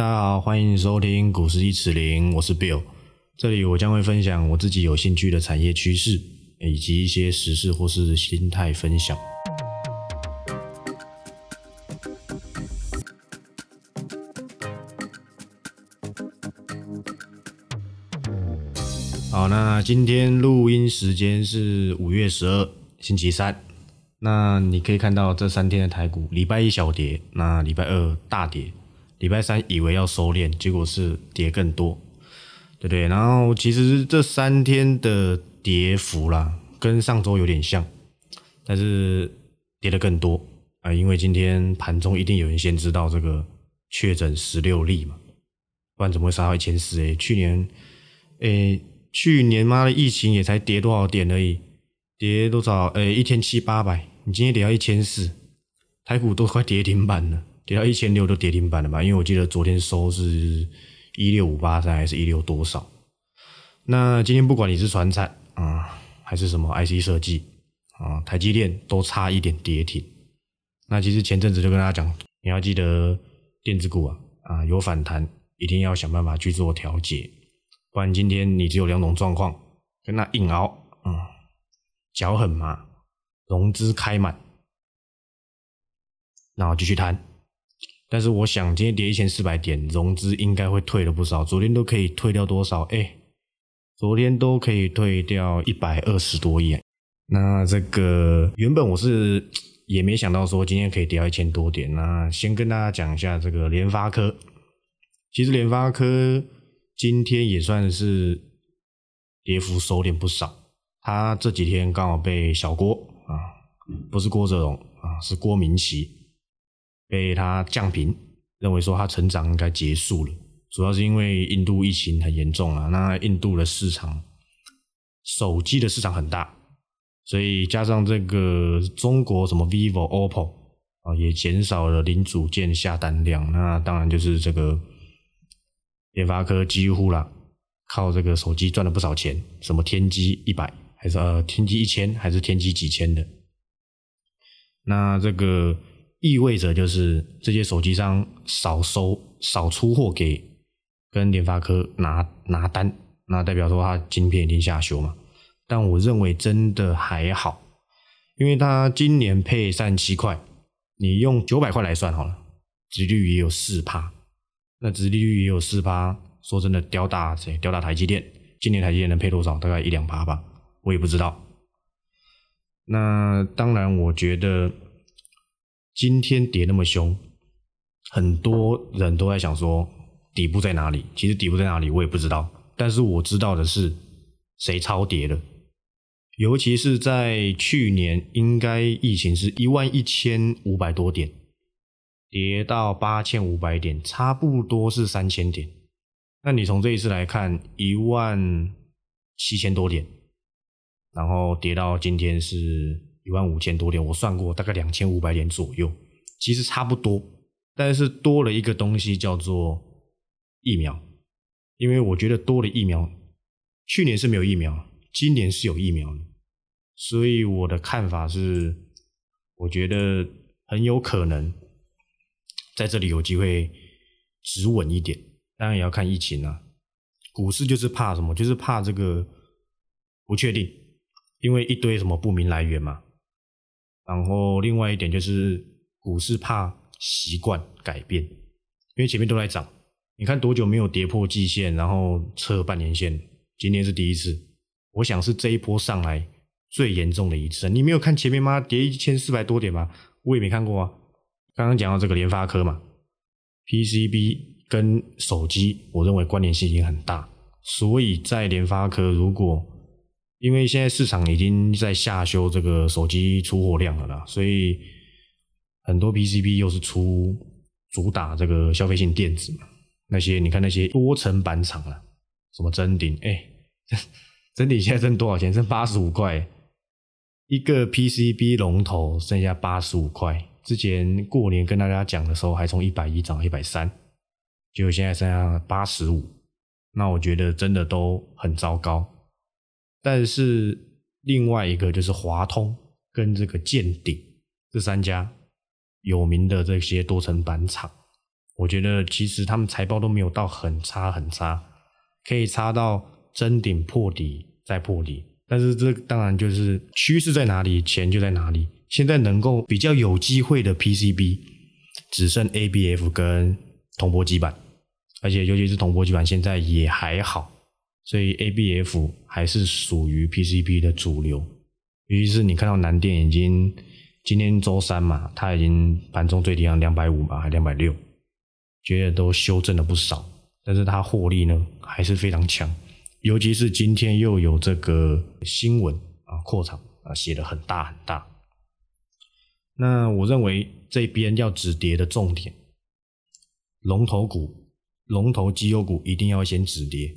大家好，欢迎收听股市一尺零，我是 Bill。这里我将会分享我自己有兴趣的产业趋势，以及一些时事或是心态分享。好，那今天录音时间是五月十二，星期三。那你可以看到这三天的台股，礼拜一小跌，那礼拜二大跌。礼拜三以为要收敛，结果是跌更多，对不对？然后其实这三天的跌幅啦，跟上周有点像，但是跌的更多啊，因为今天盘中一定有人先知道这个确诊十六例嘛，不然怎么会杀到一千四？哎，去年，哎，去年妈的疫情也才跌多少点而已，跌多少？哎，一天七八百，你今天跌到一千四，台股都快跌停板了。跌到一千六都跌停板了吧？因为我记得昨天收是一六五八三还是一六多少？那今天不管你是船产啊，还是什么 IC 设计啊，台积电都差一点跌停。那其实前阵子就跟大家讲，你要记得电子股啊啊有反弹，一定要想办法去做调节，不然今天你只有两种状况：跟那硬熬，嗯，脚很麻，融资开满，然后继续摊。但是我想，今天跌一千四百点，融资应该会退了不少。昨天都可以退掉多少？哎，昨天都可以退掉一百二十多亿。那这个原本我是也没想到说今天可以跌到一千多点。那先跟大家讲一下这个联发科。其实联发科今天也算是跌幅收敛不少。他这几天刚好被小郭啊，不是郭泽荣啊，是郭明奇。被他降频，认为说他成长应该结束了，主要是因为印度疫情很严重啊。那印度的市场手机的市场很大，所以加上这个中国什么 vivo、oppo 啊，也减少了零组件下单量。那当然就是这个联发科几乎啦，靠这个手机赚了不少钱，什么天玑一百还是呃天玑一千还是天玑几千的，那这个。意味着就是这些手机商少收少出货给跟联发科拿拿单，那代表说它晶片已经下修嘛？但我认为真的还好，因为它今年配三十七块，你用九百块来算好了，殖率也有四趴，那殖利率也有四趴，说真的，吊打谁？吊打台积电？今年台积电能配多少？大概一两趴吧，我也不知道。那当然，我觉得。今天跌那么凶，很多人都在想说底部在哪里？其实底部在哪里我也不知道，但是我知道的是谁超跌了。尤其是在去年，应该疫情是一万一千五百多点，跌到八千五百点，差不多是三千点。那你从这一次来看，一万七千多点，然后跌到今天是。一万五千多点，我算过，大概两千五百点左右，其实差不多，但是多了一个东西叫做疫苗，因为我觉得多了疫苗，去年是没有疫苗，今年是有疫苗的，所以我的看法是，我觉得很有可能在这里有机会止稳一点，当然也要看疫情啊，股市就是怕什么，就是怕这个不确定，因为一堆什么不明来源嘛。然后另外一点就是股市怕习惯改变，因为前面都在涨，你看多久没有跌破季线，然后测半年线，今天是第一次，我想是这一波上来最严重的一次。你没有看前面吗？跌一千四百多点吗？我也没看过啊。刚刚讲到这个联发科嘛，PCB 跟手机，我认为关联性已经很大，所以在联发科如果因为现在市场已经在下修这个手机出货量了啦，所以很多 PCB 又是出主打这个消费性电子嘛。那些你看那些多层板厂了，什么真鼎，哎，真鼎现在挣多少钱？挣八十五块一个 PCB 龙头，剩下八十五块。之前过年跟大家讲的时候，还从一百一涨到一百三，结果现在剩下八十五。那我觉得真的都很糟糕。但是另外一个就是华通跟这个建鼎这三家有名的这些多层板厂，我觉得其实他们财报都没有到很差很差，可以差到真顶破底再破底。但是这当然就是趋势在哪里，钱就在哪里。现在能够比较有机会的 PCB，只剩 ABF 跟铜箔基板，而且尤其是铜箔基板现在也还好，所以 ABF 还是属于 PCB 的主流。尤其是你看到南电已经今天周三嘛，它已经盘中最低量两百五嘛，还两百六。觉得都修正了不少，但是它获利呢还是非常强，尤其是今天又有这个新闻啊扩厂啊写的很大很大。那我认为这边要止跌的重点，龙头股、龙头绩优股一定要先止跌，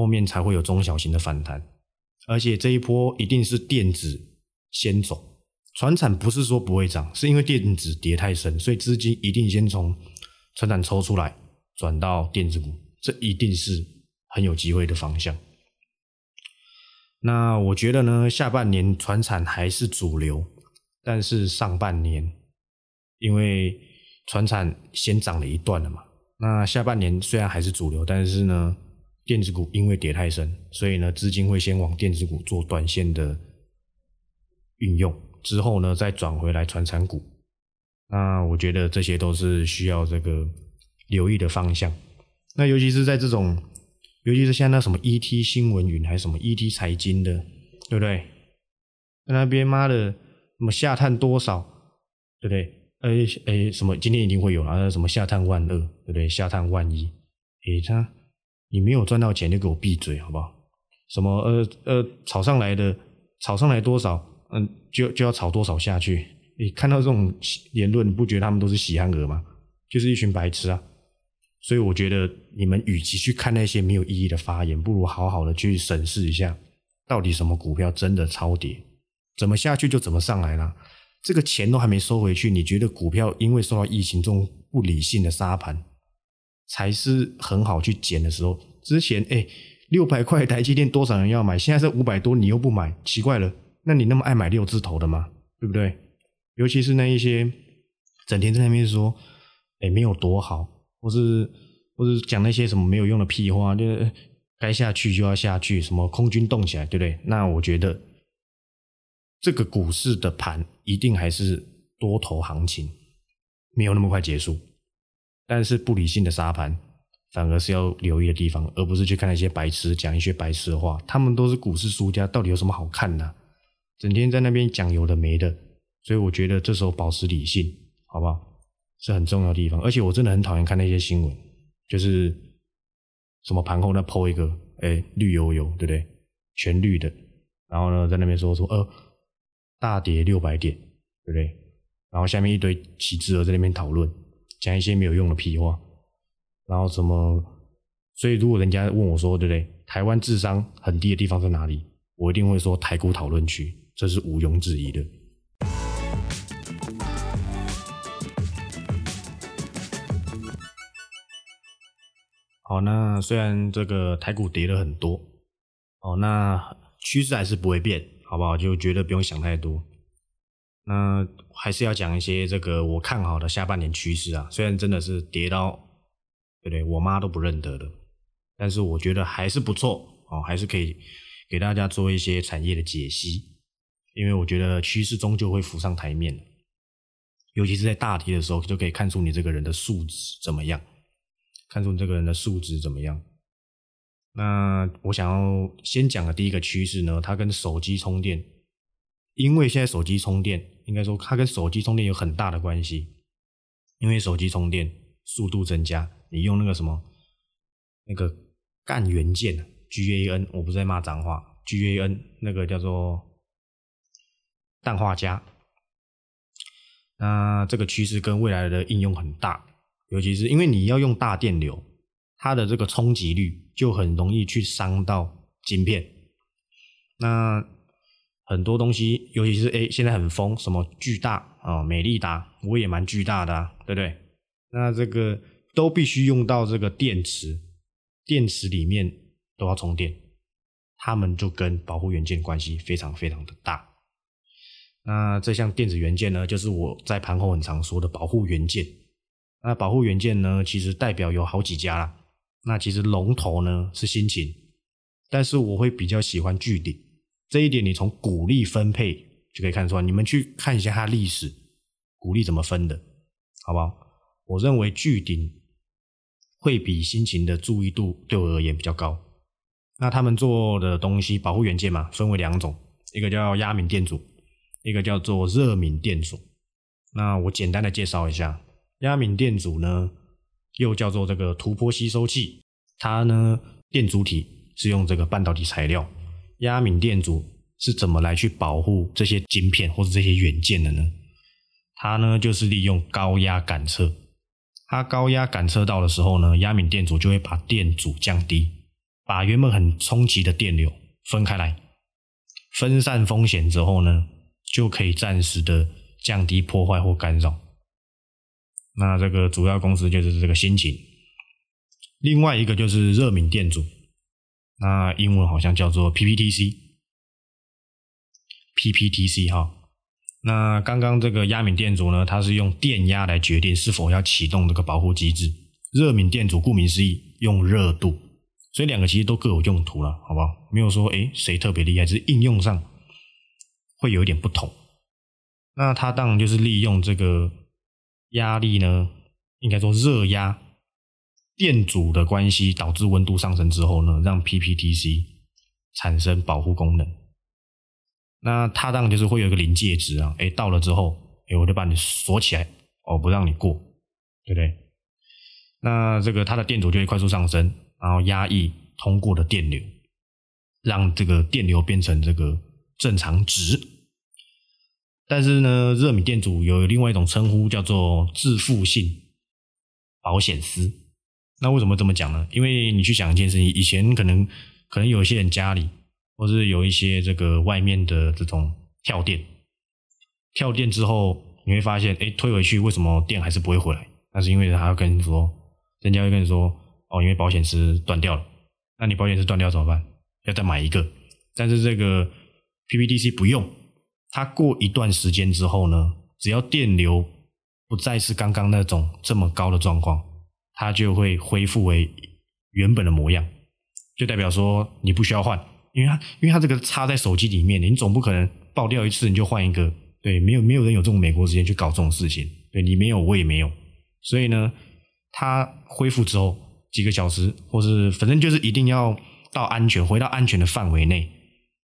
后面才会有中小型的反弹。而且这一波一定是电子先走，船产不是说不会涨，是因为电子跌太深，所以资金一定先从。船产抽出来，转到电子股，这一定是很有机会的方向。那我觉得呢，下半年船产还是主流，但是上半年因为船产先涨了一段了嘛，那下半年虽然还是主流，但是呢，电子股因为跌太深，所以呢，资金会先往电子股做短线的运用，之后呢，再转回来传产股。那我觉得这些都是需要这个留意的方向。那尤其是在这种，尤其是像那什么 ET 新闻云还是什么 ET 财经的，对不对？在那边妈的，什么下探多少，对不对？哎哎，什么今天一定会有啊？什么下探万二，对不对？下探万一，哎他，你没有赚到钱就给我闭嘴好不好？什么呃呃炒上来的，炒上来多少，嗯，就就要炒多少下去。你看到这种言论，你不觉得他们都是喜憨儿吗？就是一群白痴啊！所以我觉得你们与其去看那些没有意义的发言，不如好好的去审视一下，到底什么股票真的超跌，怎么下去就怎么上来了。这个钱都还没收回去，你觉得股票因为受到疫情这种不理性的杀盘，才是很好去捡的时候？之前哎，六百块台积电多少人要买？现在是五百多，你又不买，奇怪了。那你那么爱买六字头的吗？对不对？尤其是那一些整天在那边说，哎，没有多好，或是或是讲那些什么没有用的屁话，就是该下去就要下去，什么空军动起来，对不对？那我觉得这个股市的盘一定还是多头行情，没有那么快结束。但是不理性的沙盘，反而是要留意的地方，而不是去看那些白痴讲一些白痴的话。他们都是股市输家，到底有什么好看的？整天在那边讲有的没的。所以我觉得这时候保持理性，好不好？是很重要的地方。而且我真的很讨厌看那些新闻，就是什么盘后那抛一个，哎，绿油油，对不对？全绿的，然后呢，在那边说说，呃，大跌六百点，对不对？然后下面一堆旗帜儿在那边讨论，讲一些没有用的屁话，然后什么？所以如果人家问我说，对不对？台湾智商很低的地方在哪里？我一定会说台股讨论区，这是毋庸置疑的。好，那虽然这个台股跌了很多，哦，那趋势还是不会变，好不好？就觉得不用想太多。那还是要讲一些这个我看好的下半年趋势啊。虽然真的是跌到，对不对？我妈都不认得的，但是我觉得还是不错哦，还是可以给大家做一些产业的解析，因为我觉得趋势终究会浮上台面，尤其是在大跌的时候，就可以看出你这个人的素质怎么样。看出你这个人的素质怎么样？那我想要先讲的第一个趋势呢，它跟手机充电，因为现在手机充电，应该说它跟手机充电有很大的关系。因为手机充电速度增加，你用那个什么那个干元件 GAN，我不是在骂脏话，GAN 那个叫做氮化镓。那这个趋势跟未来的应用很大。尤其是因为你要用大电流，它的这个冲击率就很容易去伤到晶片。那很多东西，尤其是诶现在很疯，什么巨大啊，美利达，我也蛮巨大的，啊对不对？那这个都必须用到这个电池，电池里面都要充电，它们就跟保护元件关系非常非常的大。那这项电子元件呢，就是我在盘后很常说的保护元件。那保护元件呢，其实代表有好几家啦。那其实龙头呢是新秦，但是我会比较喜欢巨鼎。这一点你从股利分配就可以看出来。你们去看一下它历史，股利怎么分的，好不好？我认为巨鼎会比新秦的注意度对我而言比较高。那他们做的东西，保护元件嘛，分为两种，一个叫压敏电阻，一个叫做热敏电阻。那我简单的介绍一下。压敏电阻呢，又叫做这个突波吸收器，它呢电阻体是用这个半导体材料。压敏电阻是怎么来去保护这些晶片或者这些元件的呢？它呢就是利用高压感测，它高压感测到的时候呢，压敏电阻就会把电阻降低，把原本很冲击的电流分开来，分散风险之后呢，就可以暂时的降低破坏或干扰。那这个主要公司就是这个新秦，另外一个就是热敏电阻，那英文好像叫做 PPTC，PPTC 哈。那刚刚这个压敏电阻呢，它是用电压来决定是否要启动这个保护机制。热敏电阻顾名思义用热度，所以两个其实都各有用途了，好不好？没有说诶谁特别厉害，只是应用上会有一点不同。那它当然就是利用这个。压力呢，应该说热压电阻的关系导致温度上升之后呢，让 PPTC 产生保护功能。那它当然就是会有一个临界值啊，哎，到了之后，哎，我就把你锁起来，哦，不让你过，对不对？那这个它的电阻就会快速上升，然后压抑通过的电流，让这个电流变成这个正常值。但是呢，热敏电阻有另外一种称呼，叫做自负性保险丝。那为什么这么讲呢？因为你去想一件事情，以前可能可能有一些人家里，或是有一些这个外面的这种跳电，跳电之后你会发现，哎，推回去为什么电还是不会回来？那是因为他要跟你说，人家会跟你说，哦，因为保险丝断掉了。那你保险丝断掉怎么办？要再买一个。但是这个 PPTC 不用。它过一段时间之后呢，只要电流不再是刚刚那种这么高的状况，它就会恢复为原本的模样，就代表说你不需要换，因为它因为它这个插在手机里面，你总不可能爆掉一次你就换一个，对，没有没有人有这种美国时间去搞这种事情，对你没有我也没有，所以呢，它恢复之后几个小时，或是反正就是一定要到安全，回到安全的范围内。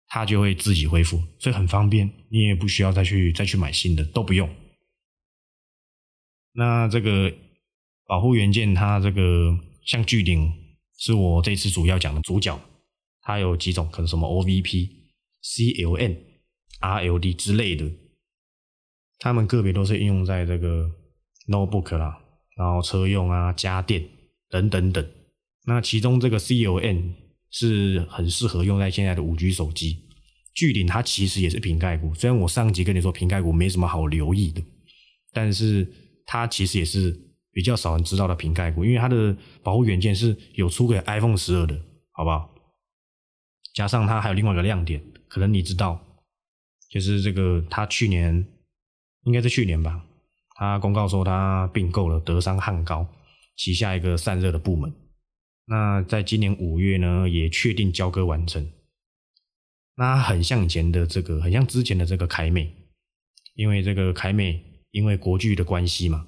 它就会自己恢复，所以很方便，你也不需要再去再去买新的，都不用。那这个保护元件，它这个像巨顶是我这次主要讲的主角，它有几种，可能什么 OVP、CLN、RLD 之类的，它们个别都是应用在这个 notebook 啦，然后车用啊、家电等等等。那其中这个 CLN。是很适合用在现在的五 G 手机。巨鼎它其实也是瓶盖股，虽然我上集跟你说瓶盖股没什么好留意的，但是它其实也是比较少人知道的瓶盖股，因为它的保护元件是有出给 iPhone 十二的，好不好？加上它还有另外一个亮点，可能你知道，就是这个它去年应该是去年吧，它公告说它并购了德商汉高旗下一个散热的部门。那在今年五月呢，也确定交割完成。那很像以前的这个，很像之前的这个凯美，因为这个凯美因为国巨的关系嘛，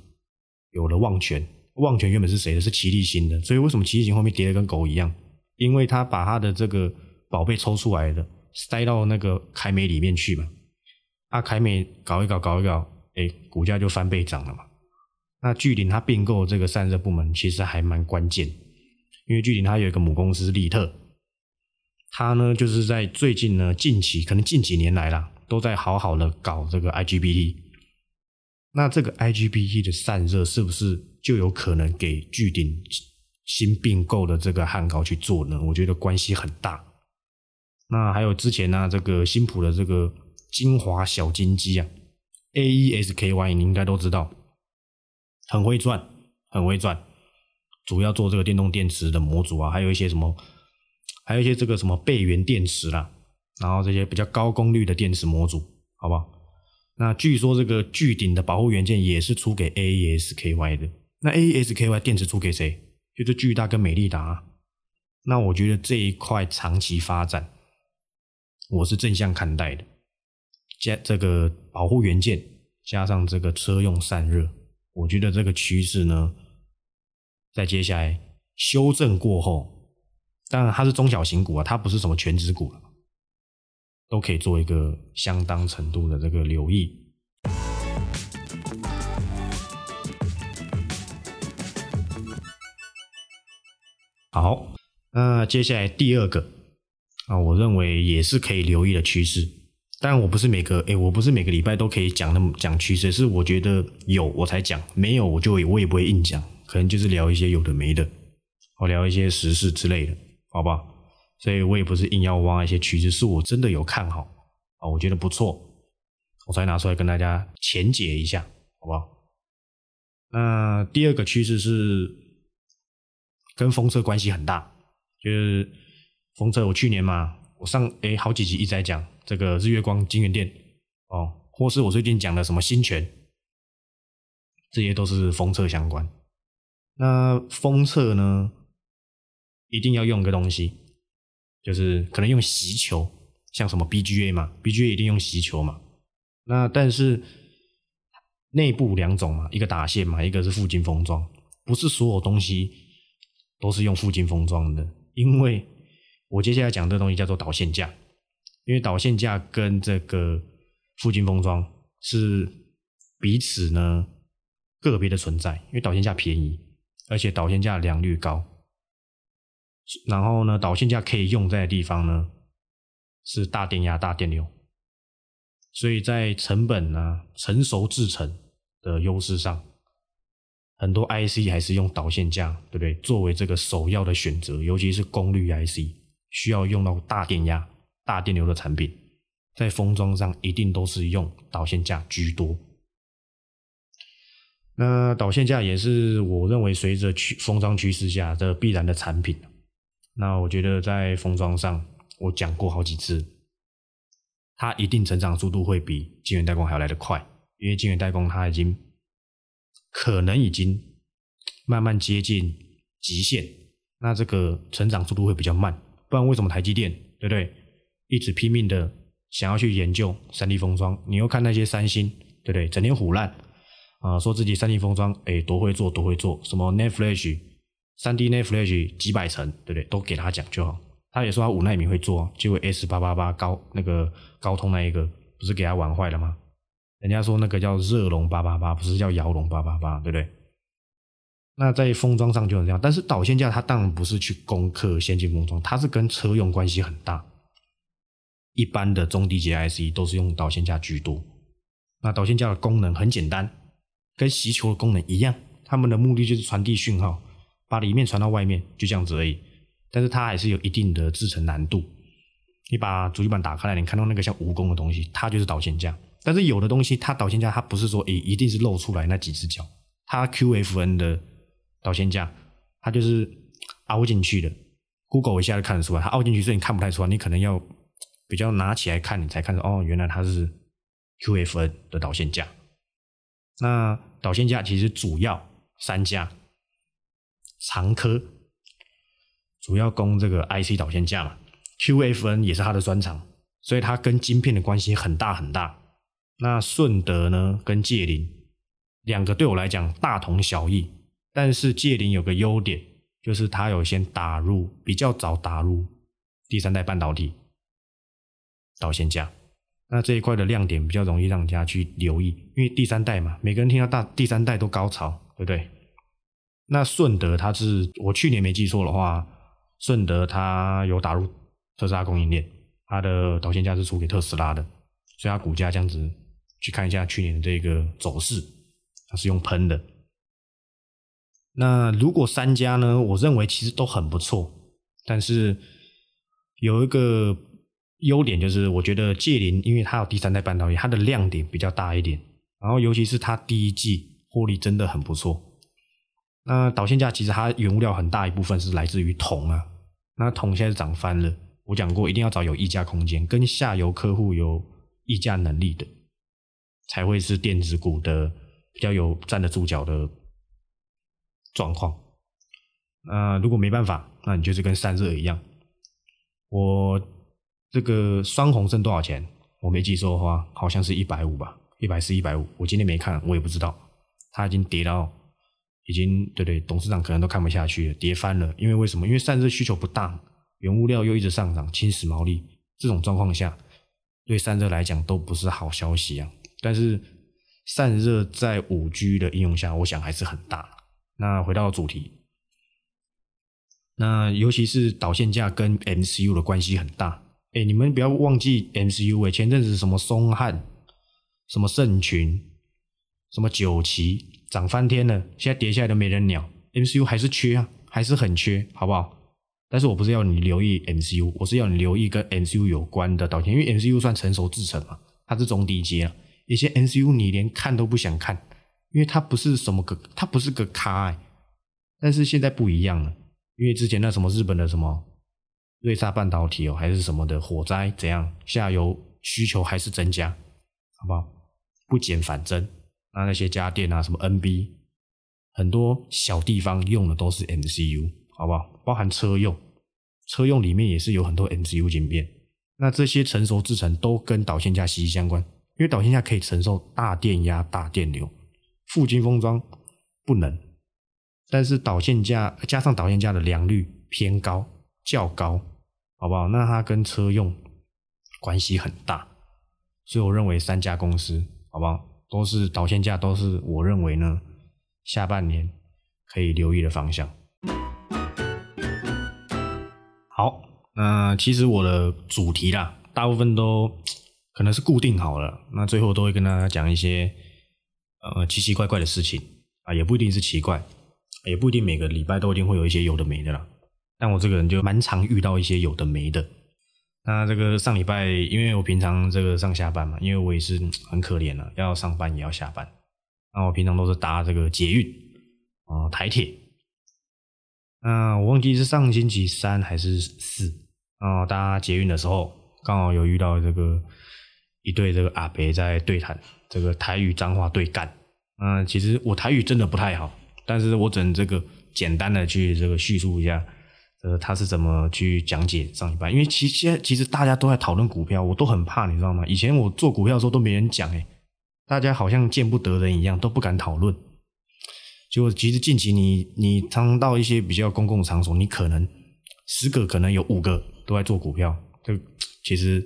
有了旺泉。旺泉原本是谁的？是齐力新的。所以为什么齐力新后面跌得跟狗一样？因为他把他的这个宝贝抽出来的，塞到那个凯美里面去嘛。啊，凯美搞一搞，搞一搞，哎，股价就翻倍涨了嘛。那巨鼎它并购这个散热部门，其实还蛮关键。因为巨鼎它有一个母公司利特，它呢就是在最近呢近期可能近几年来啦，都在好好的搞这个 IGBT。那这个 IGBT 的散热是不是就有可能给巨鼎新并购的这个汉高去做呢？我觉得关系很大。那还有之前呢这个新普的这个精华小金鸡啊，AESKY 你应该都知道，很会赚，很会赚。主要做这个电动电池的模组啊，还有一些什么，还有一些这个什么备源电池啦，然后这些比较高功率的电池模组，好不好？那据说这个巨顶的保护元件也是出给 AESKY 的。那 A E S K Y 电池出给谁？就是巨大跟美利达。那我觉得这一块长期发展，我是正向看待的。加这个保护元件，加上这个车用散热，我觉得这个趋势呢，在接下来修正过后，当然它是中小型股啊，它不是什么全值股了，都可以做一个相当程度的这个留意。好，那接下来第二个啊，我认为也是可以留意的趋势。当然，我不是每个哎，我不是每个礼拜都可以讲那么讲趋势，是我觉得有我才讲，没有我就我也不会硬讲，可能就是聊一些有的没的，我聊一些时事之类的，好不好？所以我也不是硬要挖一些趋势，是我真的有看好啊，我觉得不错，我才拿出来跟大家浅解一下，好不好？那第二个趋势是。跟风车关系很大，就是风车。我去年嘛，我上诶好几集一直在讲这个日月光、金源店哦，或是我最近讲的什么新泉，这些都是封测相关。那封测呢，一定要用个东西，就是可能用锡球，像什么 BGA 嘛，BGA 一定用锡球嘛。那但是内部两种嘛，一个打线嘛，一个是附近封装，不是所有东西。都是用附近封装的，因为我接下来讲这东西叫做导线架，因为导线架跟这个附近封装是彼此呢个别的存在，因为导线架便宜，而且导线架良率高，然后呢导线架可以用在的地方呢是大电压、大电流，所以在成本呢成熟制成的优势上。很多 IC 还是用导线架，对不对？作为这个首要的选择，尤其是功率 IC，需要用到大电压、大电流的产品，在封装上一定都是用导线架居多。那导线架也是我认为随着趋封装趋势下的必然的产品。那我觉得在封装上，我讲过好几次，它一定成长速度会比晶圆代工还要来得快，因为晶圆代工它已经。可能已经慢慢接近极限，那这个成长速度会比较慢。不然为什么台积电对不对，一直拼命的想要去研究三 D 封装？你又看那些三星对不对，整天胡烂啊，说自己三 D 封装哎多会做多会做，什么 Net Flash 三 D Net Flash 几百层对不对，都给他讲就好。他也说他五纳米会做，结果 S 八八八高那个高通那一个不是给他玩坏了吗？人家说那个叫热龙八八八，不是叫摇龙八八八，对不对？那在封装上就是这样，但是导线架它当然不是去攻克先进封装，它是跟车用关系很大。一般的中低阶 IC 都是用导线架居多。那导线架的功能很简单，跟锡球的功能一样，他们的目的就是传递讯号，把里面传到外面，就这样子而已。但是它还是有一定的制成难度。你把主机板打开来，你看到那个像蜈蚣的东西，它就是导线架。但是有的东西，它导线架它不是说诶一定是露出来那几只脚，它 QFN 的导线架，它就是凹进去的，Google 一下就看得出来，它凹进去，所以你看不太出来，你可能要比较拿起来看，你才看到哦，原来它是 QFN 的导线架。那导线架其实主要三家长科，主要供这个 IC 导线架嘛，QFN 也是它的专长，所以它跟晶片的关系很大很大。那顺德呢，跟界林两个对我来讲大同小异，但是界林有个优点，就是它有先打入比较早打入第三代半导体导线架，那这一块的亮点比较容易让人家去留意，因为第三代嘛，每个人听到大第三代都高潮，对不对？那顺德它是我去年没记错的话，顺德它有打入特斯拉供应链，它的导线架是出给特斯拉的，所以它股价这样子。去看一下去年的这个走势，它是用喷的。那如果三家呢？我认为其实都很不错，但是有一个优点就是，我觉得界林因为它有第三代半导体，它的亮点比较大一点。然后尤其是它第一季获利真的很不错。那导线架其实它原物料很大一部分是来自于铜啊，那铜现在涨翻了。我讲过，一定要找有溢价空间、跟下游客户有溢价能力的。才会是电子股的比较有站得住脚的状况。那如果没办法，那你就是跟散热一样。我这个双红剩多少钱？我没记错的话，好像是一百五吧，一百四、一百五。我今天没看，我也不知道。它已经跌到，已经对对，董事长可能都看不下去了，跌翻了。因为为什么？因为散热需求不大，原物料又一直上涨，侵蚀毛利。这种状况下，对散热来讲都不是好消息啊。但是散热在五 G 的应用下，我想还是很大。那回到主题。那尤其是导线架跟 MCU 的关系很大，哎，你们不要忘记 MCU 哎，前阵子什么松汉、什么盛群、什么九旗涨翻天了，现在跌下来都没人鸟，MCU 还是缺啊，还是很缺，好不好？但是我不是要你留意 MCU，我是要你留意跟 MCU 有关的导线，因为 MCU 算成熟制成嘛，它是中低阶了，一些 MCU 你连看都不想看，因为它不是什么个，它不是个咖哎，但是现在不一样了。因为之前那什么日本的什么瑞萨半导体哦，还是什么的火灾怎样，下游需求还是增加，好不好？不减反增。那那些家电啊，什么 NB，很多小地方用的都是 MCU，好不好？包含车用，车用里面也是有很多 MCU 晶片。那这些成熟制程都跟导线架息息相关，因为导线架可以承受大电压、大电流，附近封装不能。但是导线架加上导线架的良率偏高，较高，好不好？那它跟车用关系很大，所以我认为三家公司，好不好？都是导线架，都是我认为呢，下半年可以留意的方向。好，那其实我的主题啦，大部分都可能是固定好了，那最后都会跟大家讲一些呃奇奇怪怪的事情啊，也不一定是奇怪。也不一定每个礼拜都一定会有一些有的没的啦，但我这个人就蛮常遇到一些有的没的。那这个上礼拜，因为我平常这个上下班嘛，因为我也是很可怜了，要上班也要下班。那我平常都是搭这个捷运啊台铁。那我忘记是上星期三还是四啊搭捷运的时候，刚好有遇到这个一对这个阿伯在对谈，这个台语脏话对干。嗯，其实我台语真的不太好。但是我只能这个简单的去这个叙述一下，呃，他是怎么去讲解上一半？因为其现在其实大家都在讨论股票，我都很怕，你知道吗？以前我做股票的时候都没人讲，诶大家好像见不得人一样，都不敢讨论。就其实近期你你常到一些比较公共场所，你可能十个可能有五个都在做股票，这其实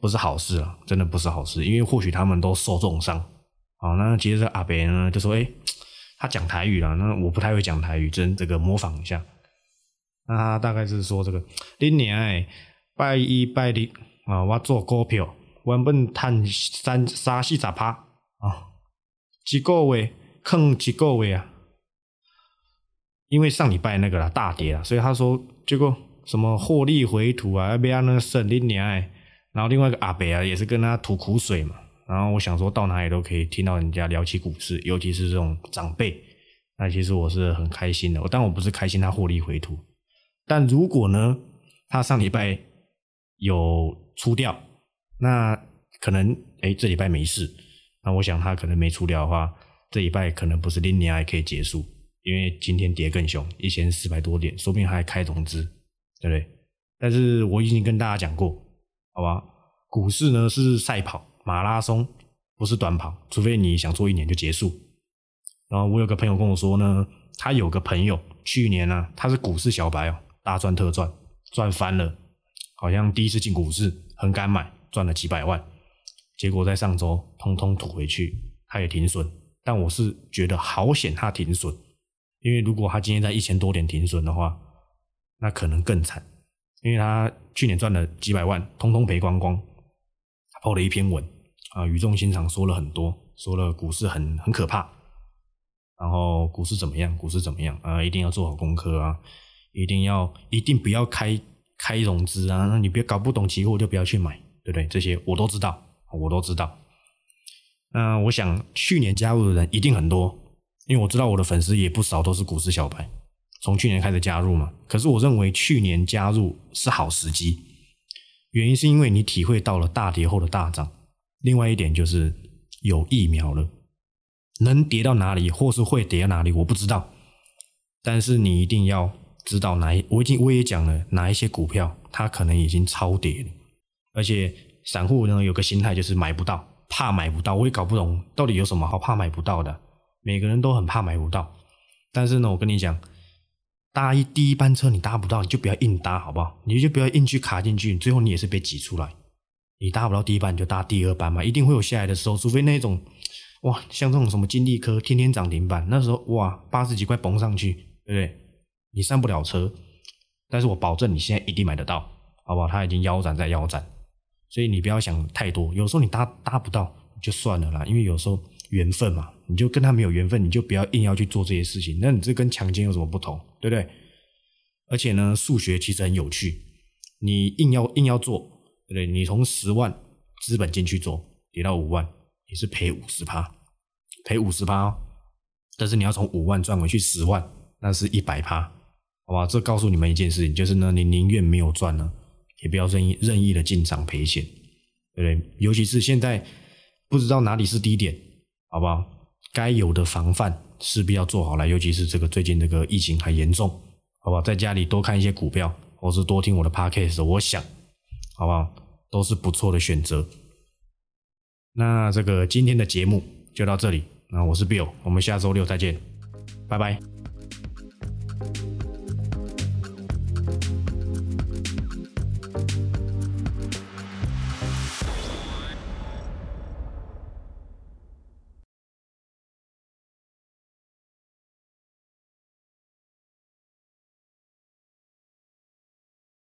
不是好事啊，真的不是好事，因为或许他们都受重伤。好，那其实阿北呢就说，哎。他讲台语了，那我不太会讲台语，真这个模仿一下。那他大概是说这个，今年诶拜一拜日啊，我做股票原本赚三三四十趴啊，一个月坑一个月啊，因为上礼拜那个啦大跌了，所以他说结果什么获利回吐啊，要安那省你年诶，然后另外一个阿伯啊也是跟他吐苦水嘛。然后我想说到哪里都可以听到人家聊起股市，尤其是这种长辈，那其实我是很开心的。但我不是开心他获利回吐，但如果呢，他上礼拜有出掉，那可能哎这礼拜没事。那我想他可能没出掉的话，这礼拜可能不是零年还可以结束，因为今天跌更凶，一千四百多点，说不定还开融资，对不对？但是我已经跟大家讲过，好吧，股市呢是赛跑。马拉松不是短跑，除非你想做一年就结束。然后我有个朋友跟我说呢，他有个朋友去年呢，他是股市小白哦，大赚特赚，赚翻了，好像第一次进股市很敢买，赚了几百万。结果在上周通通吐回去，他也停损。但我是觉得好险他停损，因为如果他今天在一千多点停损的话，那可能更惨，因为他去年赚了几百万，通通赔光光。他抛了一篇文啊，语重心长说了很多，说了股市很很可怕，然后股市怎么样，股市怎么样啊，一定要做好功课啊，一定要一定不要开开融资啊，那你别搞不懂期货就不要去买，对不对？这些我都知道，我都知道。那我想去年加入的人一定很多，因为我知道我的粉丝也不少，都是股市小白，从去年开始加入嘛。可是我认为去年加入是好时机。原因是因为你体会到了大跌后的大涨，另外一点就是有疫苗了，能跌到哪里或是会跌到哪里，我不知道。但是你一定要知道哪一，我已经我也讲了哪一些股票它可能已经超跌了，而且散户呢有个心态就是买不到，怕买不到，我也搞不懂到底有什么好怕买不到的，每个人都很怕买不到，但是呢，我跟你讲，搭一第一班车你搭不到，你就不要硬搭，好不好？你就不要硬去卡进去，最后你也是被挤出来。你搭不到第一班，你就搭第二班嘛，一定会有下来的时候，除非那种哇，像这种什么金利科天天涨停板，那时候哇八十几块崩上去。对不对？你上不了车，但是我保证你现在一定买得到，好不好？它已经腰斩在腰斩，所以你不要想太多。有时候你搭搭不到就算了啦，因为有时候缘分嘛，你就跟他没有缘分，你就不要硬要去做这些事情。那你这跟强奸有什么不同？对不对？而且呢，数学其实很有趣，你硬要硬要做，对不对？你从十万资本进去做，跌到五万，也是赔五十趴，赔五十趴哦。但是你要从五万赚回去十万。那是一百趴，好吧？这告诉你们一件事情，就是呢，你宁愿没有赚呢，也不要任意任意的进场赔钱，对不对？尤其是现在不知道哪里是低点，好不好？该有的防范势必要做好了，尤其是这个最近这个疫情还严重，好不好？在家里多看一些股票，或是多听我的 podcast，我想，好不好？都是不错的选择。那这个今天的节目就到这里，那我是 Bill，我们下周六再见，拜拜。